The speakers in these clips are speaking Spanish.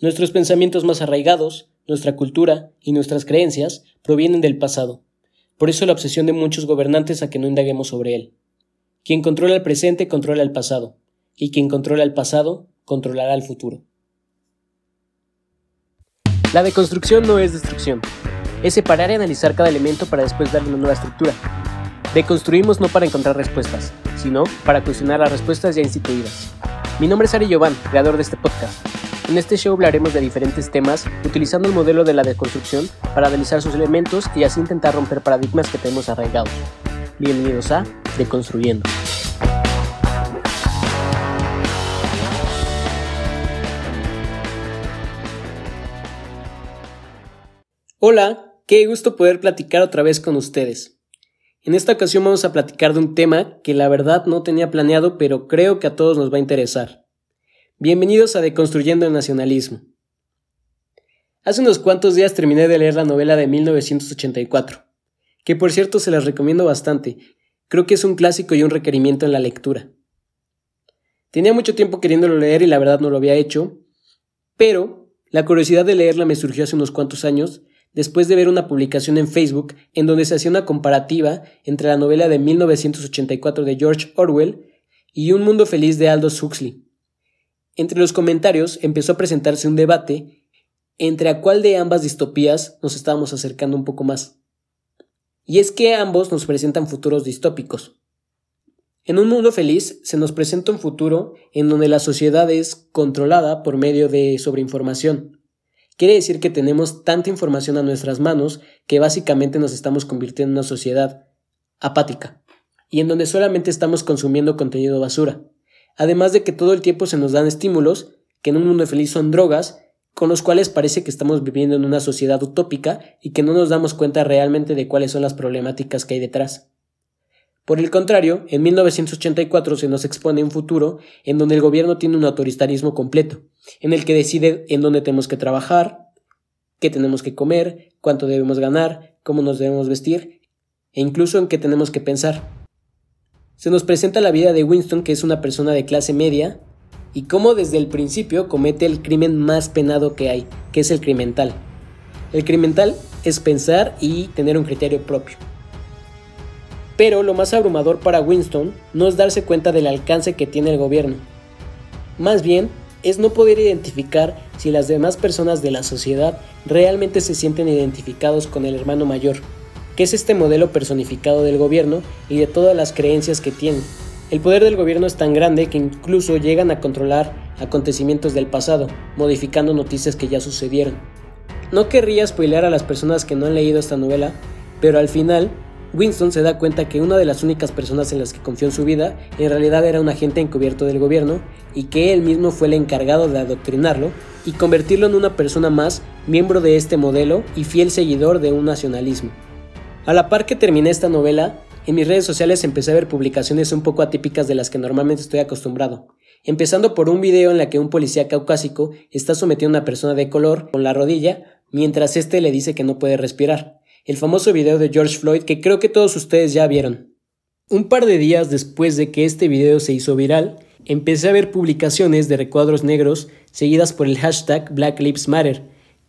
Nuestros pensamientos más arraigados, nuestra cultura y nuestras creencias provienen del pasado. Por eso la obsesión de muchos gobernantes a que no indaguemos sobre él. Quien controla el presente controla el pasado, y quien controla el pasado controlará el futuro. La deconstrucción no es destrucción, es separar y analizar cada elemento para después darle una nueva estructura. Deconstruimos no para encontrar respuestas, sino para cuestionar las respuestas ya instituidas. Mi nombre es Ari Giovanni, creador de este podcast. En este show hablaremos de diferentes temas utilizando el modelo de la deconstrucción para analizar sus elementos y así intentar romper paradigmas que tenemos arraigados. Bienvenidos a Deconstruyendo. Hola, qué gusto poder platicar otra vez con ustedes. En esta ocasión vamos a platicar de un tema que la verdad no tenía planeado, pero creo que a todos nos va a interesar. Bienvenidos a Deconstruyendo el Nacionalismo. Hace unos cuantos días terminé de leer la novela de 1984, que por cierto se las recomiendo bastante, creo que es un clásico y un requerimiento en la lectura. Tenía mucho tiempo queriéndolo leer y la verdad no lo había hecho, pero la curiosidad de leerla me surgió hace unos cuantos años después de ver una publicación en Facebook en donde se hacía una comparativa entre la novela de 1984 de George Orwell y Un Mundo Feliz de Aldous Huxley. Entre los comentarios empezó a presentarse un debate entre a cuál de ambas distopías nos estábamos acercando un poco más. Y es que ambos nos presentan futuros distópicos. En un mundo feliz se nos presenta un futuro en donde la sociedad es controlada por medio de sobreinformación. Quiere decir que tenemos tanta información a nuestras manos que básicamente nos estamos convirtiendo en una sociedad apática y en donde solamente estamos consumiendo contenido basura además de que todo el tiempo se nos dan estímulos, que en un mundo feliz son drogas, con los cuales parece que estamos viviendo en una sociedad utópica y que no nos damos cuenta realmente de cuáles son las problemáticas que hay detrás. Por el contrario, en 1984 se nos expone un futuro en donde el gobierno tiene un autoritarismo completo, en el que decide en dónde tenemos que trabajar, qué tenemos que comer, cuánto debemos ganar, cómo nos debemos vestir, e incluso en qué tenemos que pensar. Se nos presenta la vida de Winston, que es una persona de clase media, y cómo desde el principio comete el crimen más penado que hay, que es el crimental. El crimental es pensar y tener un criterio propio. Pero lo más abrumador para Winston no es darse cuenta del alcance que tiene el gobierno. Más bien, es no poder identificar si las demás personas de la sociedad realmente se sienten identificados con el hermano mayor, que es este modelo personificado del gobierno y de todas las creencias que tiene. El poder del gobierno es tan grande que incluso llegan a controlar acontecimientos del pasado, modificando noticias que ya sucedieron. No querría spoilear a las personas que no han leído esta novela, pero al final, Winston se da cuenta que una de las únicas personas en las que confió en su vida en realidad era un agente encubierto del gobierno y que él mismo fue el encargado de adoctrinarlo y convertirlo en una persona más, miembro de este modelo y fiel seguidor de un nacionalismo. A la par que terminé esta novela, en mis redes sociales empecé a ver publicaciones un poco atípicas de las que normalmente estoy acostumbrado, empezando por un video en la que un policía caucásico está sometiendo a una persona de color con la rodilla mientras éste le dice que no puede respirar, el famoso video de George Floyd que creo que todos ustedes ya vieron. Un par de días después de que este video se hizo viral, empecé a ver publicaciones de recuadros negros seguidas por el hashtag Black Lives Matter,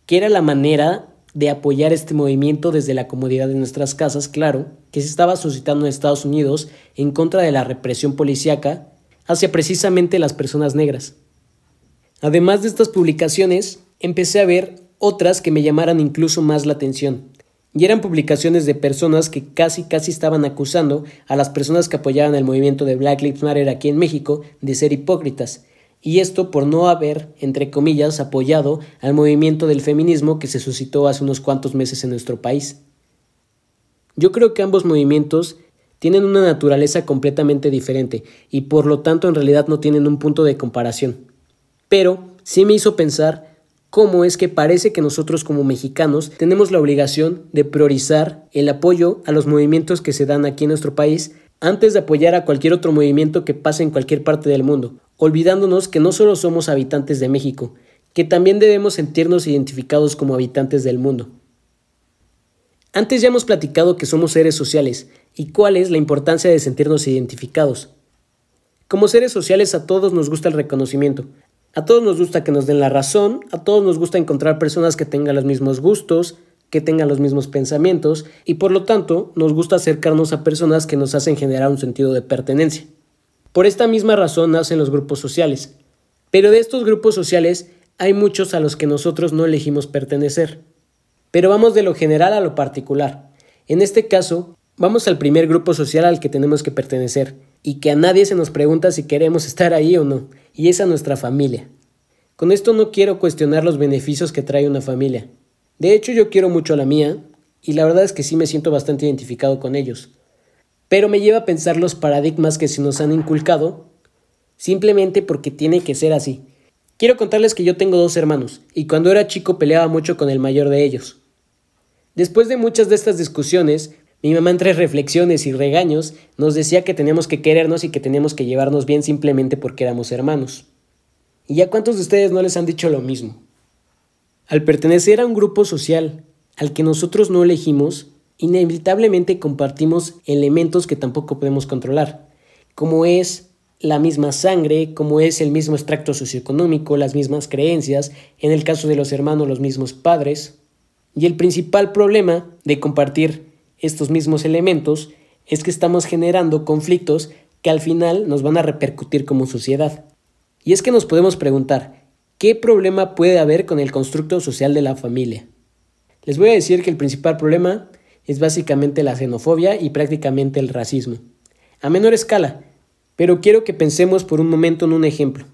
que era la manera de apoyar este movimiento desde la comodidad de nuestras casas, claro, que se estaba suscitando en Estados Unidos en contra de la represión policíaca hacia precisamente las personas negras. Además de estas publicaciones, empecé a ver otras que me llamaran incluso más la atención. Y eran publicaciones de personas que casi casi estaban acusando a las personas que apoyaban el movimiento de Black Lives Matter aquí en México de ser hipócritas y esto por no haber, entre comillas, apoyado al movimiento del feminismo que se suscitó hace unos cuantos meses en nuestro país. Yo creo que ambos movimientos tienen una naturaleza completamente diferente y por lo tanto en realidad no tienen un punto de comparación. Pero sí me hizo pensar cómo es que parece que nosotros como mexicanos tenemos la obligación de priorizar el apoyo a los movimientos que se dan aquí en nuestro país antes de apoyar a cualquier otro movimiento que pase en cualquier parte del mundo, olvidándonos que no solo somos habitantes de México, que también debemos sentirnos identificados como habitantes del mundo. Antes ya hemos platicado que somos seres sociales y cuál es la importancia de sentirnos identificados. Como seres sociales a todos nos gusta el reconocimiento, A todos nos gusta que nos den la razón, a todos nos gusta encontrar personas que tengan los mismos gustos, que tengan los mismos pensamientos y por lo tanto nos gusta acercarnos a personas que nos hacen generar un sentido de pertenencia. Por esta misma razón nacen los grupos sociales. Pero de estos grupos sociales hay muchos a los que nosotros no elegimos pertenecer. Pero vamos de lo general a lo particular. En este caso, vamos al primer grupo social al que tenemos que pertenecer y que a nadie se nos pregunta si queremos estar ahí o no, y es a nuestra familia. Con esto no quiero cuestionar los beneficios que trae una familia. De hecho, yo quiero mucho a la mía, y la verdad es que sí me siento bastante identificado con ellos pero me lleva a pensar los paradigmas que se nos han inculcado simplemente porque tiene que ser así. Quiero contarles que yo tengo dos hermanos y cuando era chico peleaba mucho con el mayor de ellos. Después de muchas de estas discusiones, mi mamá entre reflexiones y regaños nos decía que teníamos que querernos y que teníamos que llevarnos bien simplemente porque éramos hermanos. ¿Y ya cuántos de ustedes no les han dicho lo mismo? Al pertenecer a un grupo social al que nosotros no elegimos, inevitablemente compartimos elementos que tampoco podemos controlar, como es la misma sangre, como es el mismo extracto socioeconómico, las mismas creencias, en el caso de los hermanos los mismos padres. Y el principal problema de compartir estos mismos elementos es que estamos generando conflictos que al final nos van a repercutir como sociedad. Y es que nos podemos preguntar, ¿qué problema puede haber con el constructo social de la familia? Les voy a decir que el principal problema es básicamente la xenofobia y prácticamente el racismo. A menor escala, pero quiero que pensemos por un momento en un ejemplo.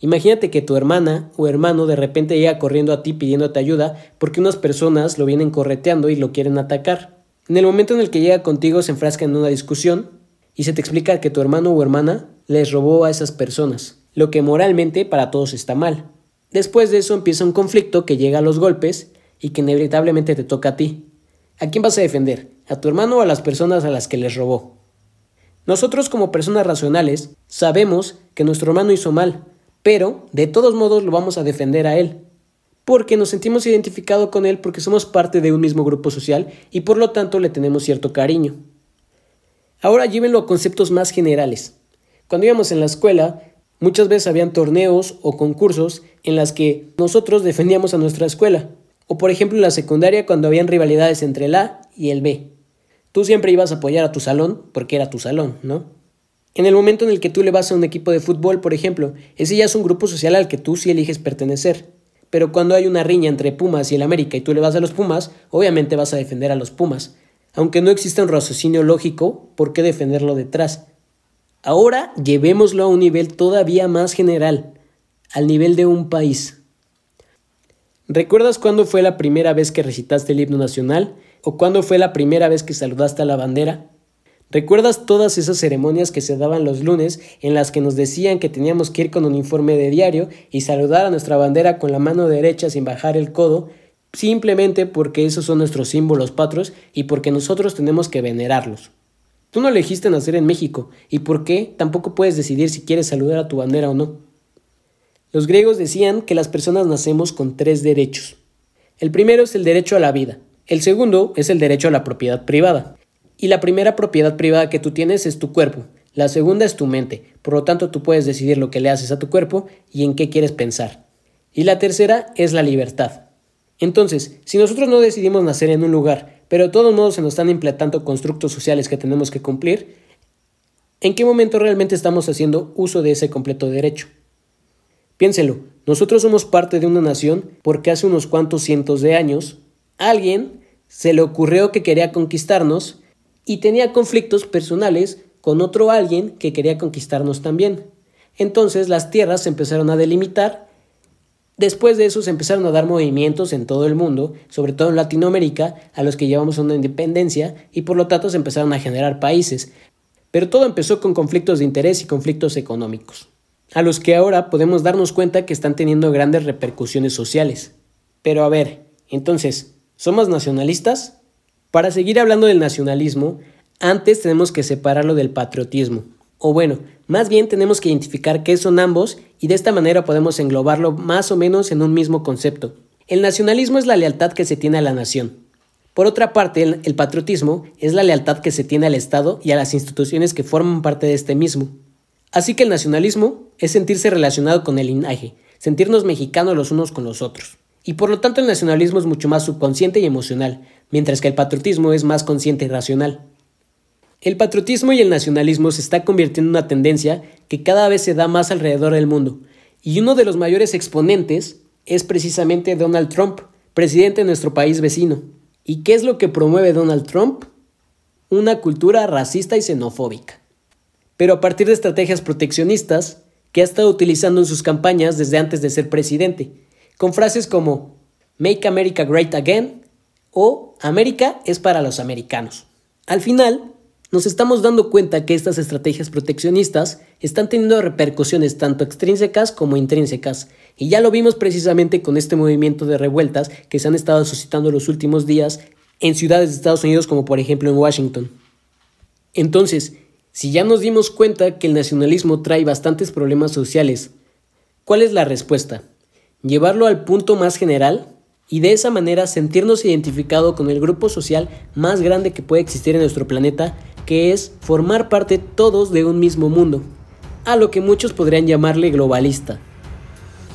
Imagínate que tu hermana o hermano de repente llega corriendo a ti pidiéndote ayuda porque unas personas lo vienen correteando y lo quieren atacar. En el momento en el que llega contigo se enfrasca en una discusión y se te explica que tu hermano o hermana les robó a esas personas, lo que moralmente para todos está mal. Después de eso empieza un conflicto que llega a los golpes y que inevitablemente te toca a ti. ¿A quién vas a defender? ¿A tu hermano o a las personas a las que les robó? Nosotros como personas racionales sabemos que nuestro hermano hizo mal, pero de todos modos lo vamos a defender a él, porque nos sentimos identificados con él porque somos parte de un mismo grupo social y por lo tanto le tenemos cierto cariño. Ahora llévenlo a conceptos más generales. Cuando íbamos en la escuela, muchas veces habían torneos o concursos en las que nosotros defendíamos a nuestra escuela. O por ejemplo en la secundaria cuando habían rivalidades entre el A y el B. Tú siempre ibas a apoyar a tu salón porque era tu salón, ¿no? En el momento en el que tú le vas a un equipo de fútbol, por ejemplo, ese ya es un grupo social al que tú sí eliges pertenecer. Pero cuando hay una riña entre Pumas y el América y tú le vas a los Pumas, obviamente vas a defender a los Pumas. Aunque no exista un raciocinio lógico, ¿por qué defenderlo detrás? Ahora llevémoslo a un nivel todavía más general, al nivel de un país. ¿Recuerdas cuándo fue la primera vez que recitaste el himno nacional? ¿O cuándo fue la primera vez que saludaste a la bandera? ¿Recuerdas todas esas ceremonias que se daban los lunes en las que nos decían que teníamos que ir con un uniforme de diario y saludar a nuestra bandera con la mano derecha sin bajar el codo, simplemente porque esos son nuestros símbolos patrios y porque nosotros tenemos que venerarlos? Tú no elegiste nacer en México, y por qué tampoco puedes decidir si quieres saludar a tu bandera o no. Los griegos decían que las personas nacemos con tres derechos. El primero es el derecho a la vida, el segundo es el derecho a la propiedad privada. Y la primera propiedad privada que tú tienes es tu cuerpo, la segunda es tu mente, por lo tanto tú puedes decidir lo que le haces a tu cuerpo y en qué quieres pensar. Y la tercera es la libertad. Entonces, si nosotros no decidimos nacer en un lugar, pero de todos modos se nos están implantando constructos sociales que tenemos que cumplir, ¿en qué momento realmente estamos haciendo uso de ese completo derecho? Piénselo, nosotros somos parte de una nación porque hace unos cuantos cientos de años alguien se le ocurrió que quería conquistarnos y tenía conflictos personales con otro alguien que quería conquistarnos también. Entonces las tierras se empezaron a delimitar. Después de eso se empezaron a dar movimientos en todo el mundo, sobre todo en Latinoamérica, a los que llevamos una independencia y por lo tanto se empezaron a generar países. Pero todo empezó con conflictos de interés y conflictos económicos a los que ahora podemos darnos cuenta que están teniendo grandes repercusiones sociales. Pero a ver, entonces, ¿somos nacionalistas? Para seguir hablando del nacionalismo, antes tenemos que separarlo del patriotismo. O bueno, más bien tenemos que identificar qué son ambos y de esta manera podemos englobarlo más o menos en un mismo concepto. El nacionalismo es la lealtad que se tiene a la nación. Por otra parte, el, patriotismo es la lealtad que se tiene al Estado y a las instituciones que forman parte de este mismo. Así que el nacionalismo es sentirse relacionado con el linaje, sentirnos mexicanos los unos con los otros. Y por lo tanto el nacionalismo es mucho más subconsciente y emocional, mientras que el patriotismo es más consciente y racional. El patriotismo y el nacionalismo se está convirtiendo en una tendencia que cada vez se da más alrededor del mundo, y uno de los mayores exponentes es precisamente Donald Trump, presidente de nuestro país vecino. ¿Y qué es lo que promueve Donald Trump? Una cultura racista y xenofóbica. Pero a partir de estrategias proteccionistas que ha estado utilizando en sus campañas desde antes de ser presidente, con frases como Make America Great Again o América es para los americanos. Al final, nos estamos dando cuenta que estas estrategias proteccionistas están teniendo repercusiones tanto extrínsecas como intrínsecas, y ya lo vimos precisamente con este movimiento de revueltas que se han estado suscitando los últimos días en ciudades de Estados Unidos como por ejemplo en Washington. Entonces, si ya nos dimos cuenta que el nacionalismo trae bastantes problemas sociales, ¿cuál es la respuesta? llevarlo al punto más general y de esa manera sentirnos identificados con el grupo social más grande que puede existir en nuestro planeta, que es formar parte todos de un mismo mundo, a lo que muchos podrían llamarle globalista.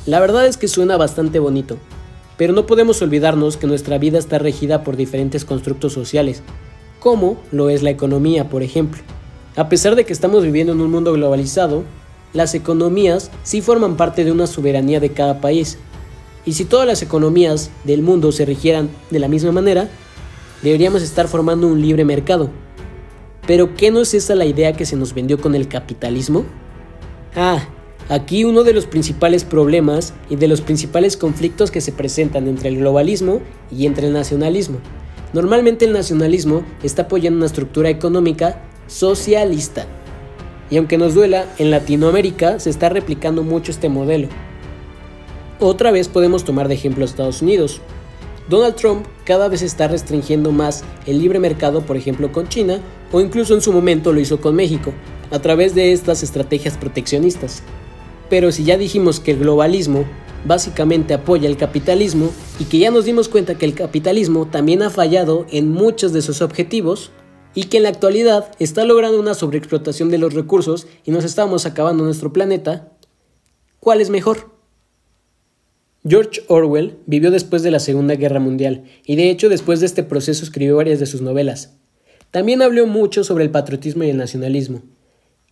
La verdad es que suena bastante bonito, pero no podemos olvidarnos que nuestra vida está regida por diferentes constructos sociales, como lo es la economía, por ejemplo. A pesar de que estamos viviendo en un mundo globalizado, las economías sí forman parte de una soberanía de cada país. Y si todas las economías del mundo se rigieran de la misma manera, deberíamos estar formando un libre mercado. Pero ¿qué no es esa la idea que se nos vendió con el capitalismo? Ah, aquí uno de los principales problemas y de los principales conflictos que se presentan entre el globalismo y entre el nacionalismo. Normalmente el nacionalismo está apoyando una estructura económica socialista, y aunque nos duela, en Latinoamérica se está replicando mucho este modelo. Otra vez podemos tomar de ejemplo a Estados Unidos. Donald Trump cada vez está restringiendo más el libre mercado, por ejemplo, con China, o incluso en su momento lo hizo con México, a través de estas estrategias proteccionistas. Pero si ya dijimos que el globalismo básicamente apoya el capitalismo y que ya nos dimos cuenta que el capitalismo también ha fallado en muchos de sus objetivos, y que en la actualidad está logrando una sobreexplotación de los recursos y nos estamos acabando nuestro planeta, ¿cuál es mejor? George Orwell vivió después de la Segunda Guerra Mundial y de hecho después de este proceso escribió varias de sus novelas. También habló mucho sobre el patriotismo y el nacionalismo.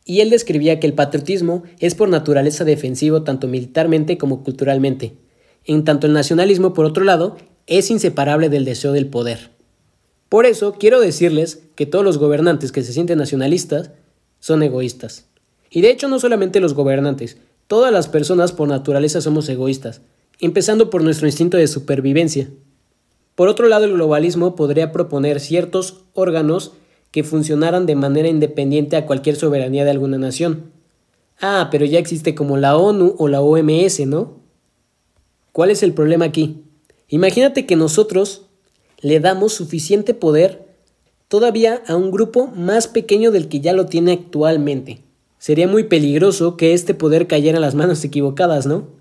Y él describía que el patriotismo es por naturaleza defensivo tanto militarmente como culturalmente, en tanto el nacionalismo, por otro lado, es inseparable del deseo del poder. Por eso quiero decirles que todos los gobernantes que se sienten nacionalistas son egoístas. Y de hecho no solamente los gobernantes, todas las personas por naturaleza somos egoístas, empezando por nuestro instinto de supervivencia. Por otro lado, el globalismo podría proponer ciertos órganos que funcionaran de manera independiente a cualquier soberanía de alguna nación. Ah, pero ya existe como la ONU o la OMS, ¿no? ¿Cuál es el problema aquí? Imagínate que nosotros le damos suficiente poder todavía a un grupo más pequeño del que ya lo tiene actualmente. Sería muy peligroso que este poder cayera en las manos equivocadas, ¿no?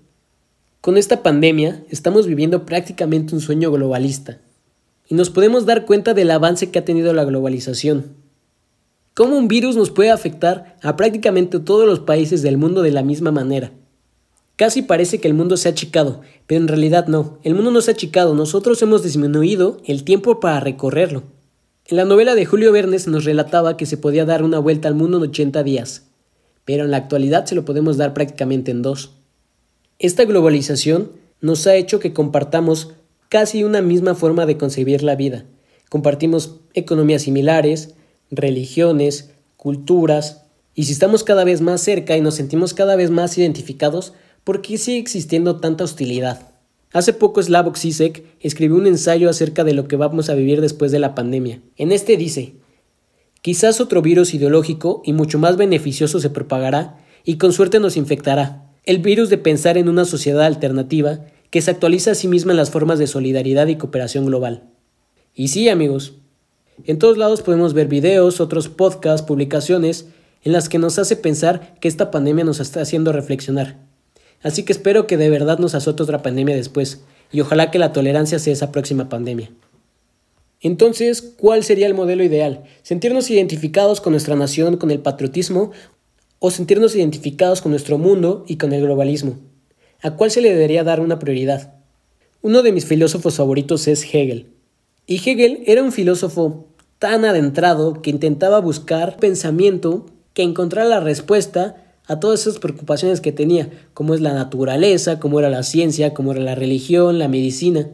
Con esta pandemia estamos viviendo prácticamente un sueño globalista y nos podemos dar cuenta del avance que ha tenido la globalización. Cómo un virus nos puede afectar a prácticamente todos los países del mundo de la misma manera. Casi parece que el mundo se ha achicado, pero en realidad no. El mundo no se ha achicado, nosotros hemos disminuido el tiempo para recorrerlo. En la novela de Julio Verne nos relataba que se podía dar una vuelta al mundo en 80 días, pero en la actualidad se lo podemos dar prácticamente en dos. Esta globalización nos ha hecho que compartamos casi una misma forma de concebir la vida. Compartimos economías similares, religiones, culturas, y si estamos cada vez más cerca y nos sentimos cada vez más identificados, ¿por qué sigue existiendo tanta hostilidad? Hace poco Slavoj Zizek escribió un ensayo acerca de lo que vamos a vivir después de la pandemia. En este dice, quizás otro virus ideológico y mucho más beneficioso se propagará y con suerte nos infectará. El virus de pensar en una sociedad alternativa que se actualiza a sí misma en las formas de solidaridad y cooperación global. Y sí, amigos, en todos lados podemos ver videos, otros podcasts, publicaciones en las que nos hace pensar que esta pandemia nos está haciendo reflexionar Así que espero que de verdad nos azote otra pandemia después, y ojalá que la tolerancia sea esa próxima pandemia. Entonces, ¿cuál sería el modelo ideal? ¿Sentirnos identificados con nuestra nación, con el patriotismo? O sentirnos identificados con nuestro mundo y con el globalismo. ¿A cuál se le debería dar una prioridad? Uno de mis filósofos favoritos es Hegel. Y Hegel era un filósofo tan adentrado que intentaba buscar pensamiento que encontrara la respuesta a todas esas preocupaciones que tenía, como es la naturaleza, como era la ciencia, como era la religión, la medicina.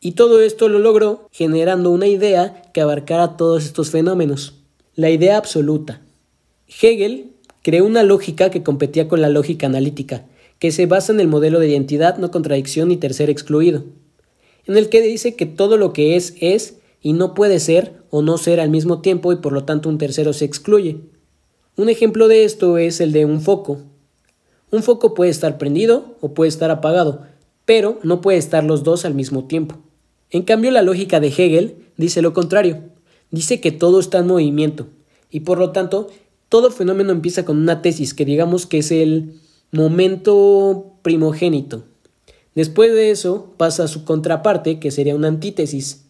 Y todo esto lo logró generando una idea que abarcara todos estos fenómenos, la idea absoluta. Hegel creó una lógica que competía con la lógica analítica, que se basa en el modelo de identidad, no contradicción y tercer excluido, en el que dice que todo lo que es es y no puede ser o no ser al mismo tiempo y por lo tanto un tercero se excluye. Un ejemplo de esto es el de un foco. Un foco puede estar prendido o puede estar apagado, pero no puede estar los dos al mismo tiempo. En cambio, la lógica de Hegel dice lo contrario. Dice que todo está en movimiento y por lo tanto todo fenómeno empieza con una tesis que digamos que es el momento primogénito. Después de eso pasa su contraparte, que sería una antítesis.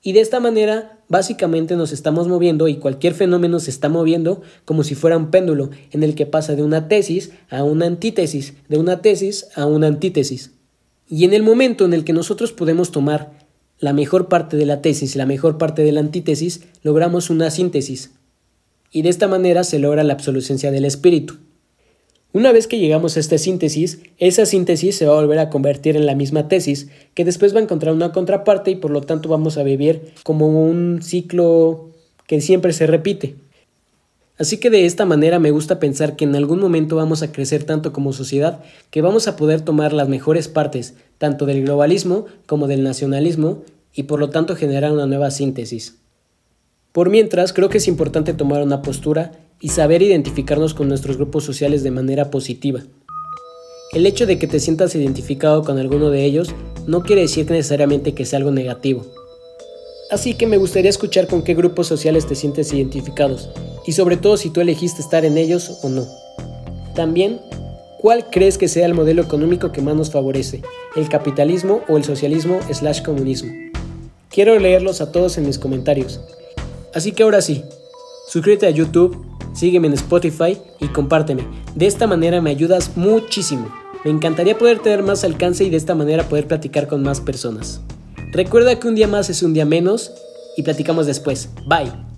Y de esta manera, básicamente nos estamos moviendo y cualquier fenómeno se está moviendo como si fuera un péndulo, en el que pasa de una tesis a una antítesis, de una tesis a una antítesis. Y en el momento en el que nosotros podemos tomar la mejor parte de la tesis la mejor parte de la antítesis, logramos una síntesis. Y de esta manera se logra la absolucencia del espíritu. Una vez que llegamos a esta síntesis, esa síntesis se va a volver a convertir en la misma tesis, que después va a encontrar una contraparte y por lo tanto vamos a vivir como un ciclo que siempre se repite. Así que de esta manera me gusta pensar que en algún momento vamos a crecer tanto como sociedad que vamos a poder tomar las mejores partes, tanto del globalismo como del nacionalismo, y por lo tanto generar una nueva síntesis. Por mientras, creo que es importante tomar una postura y saber identificarnos con nuestros grupos sociales de manera positiva. El hecho de que te sientas identificado con alguno de ellos no quiere decir necesariamente que sea algo negativo. Así que me gustaría escuchar con qué grupos sociales te sientes identificados y sobre todo si tú elegiste estar en ellos o no. También, ¿cuál crees que sea el modelo económico que más nos favorece? ¿El capitalismo o el socialismo slash comunismo? Quiero leerlos a todos en mis comentarios. Así que ahora sí, suscríbete a YouTube sígueme en Spotify y compárteme. De esta manera me ayudas muchísimo. Me encantaría poder tener más alcance y de esta manera poder platicar con más personas. Recuerda que un día más es un día menos y platicamos después. Bye.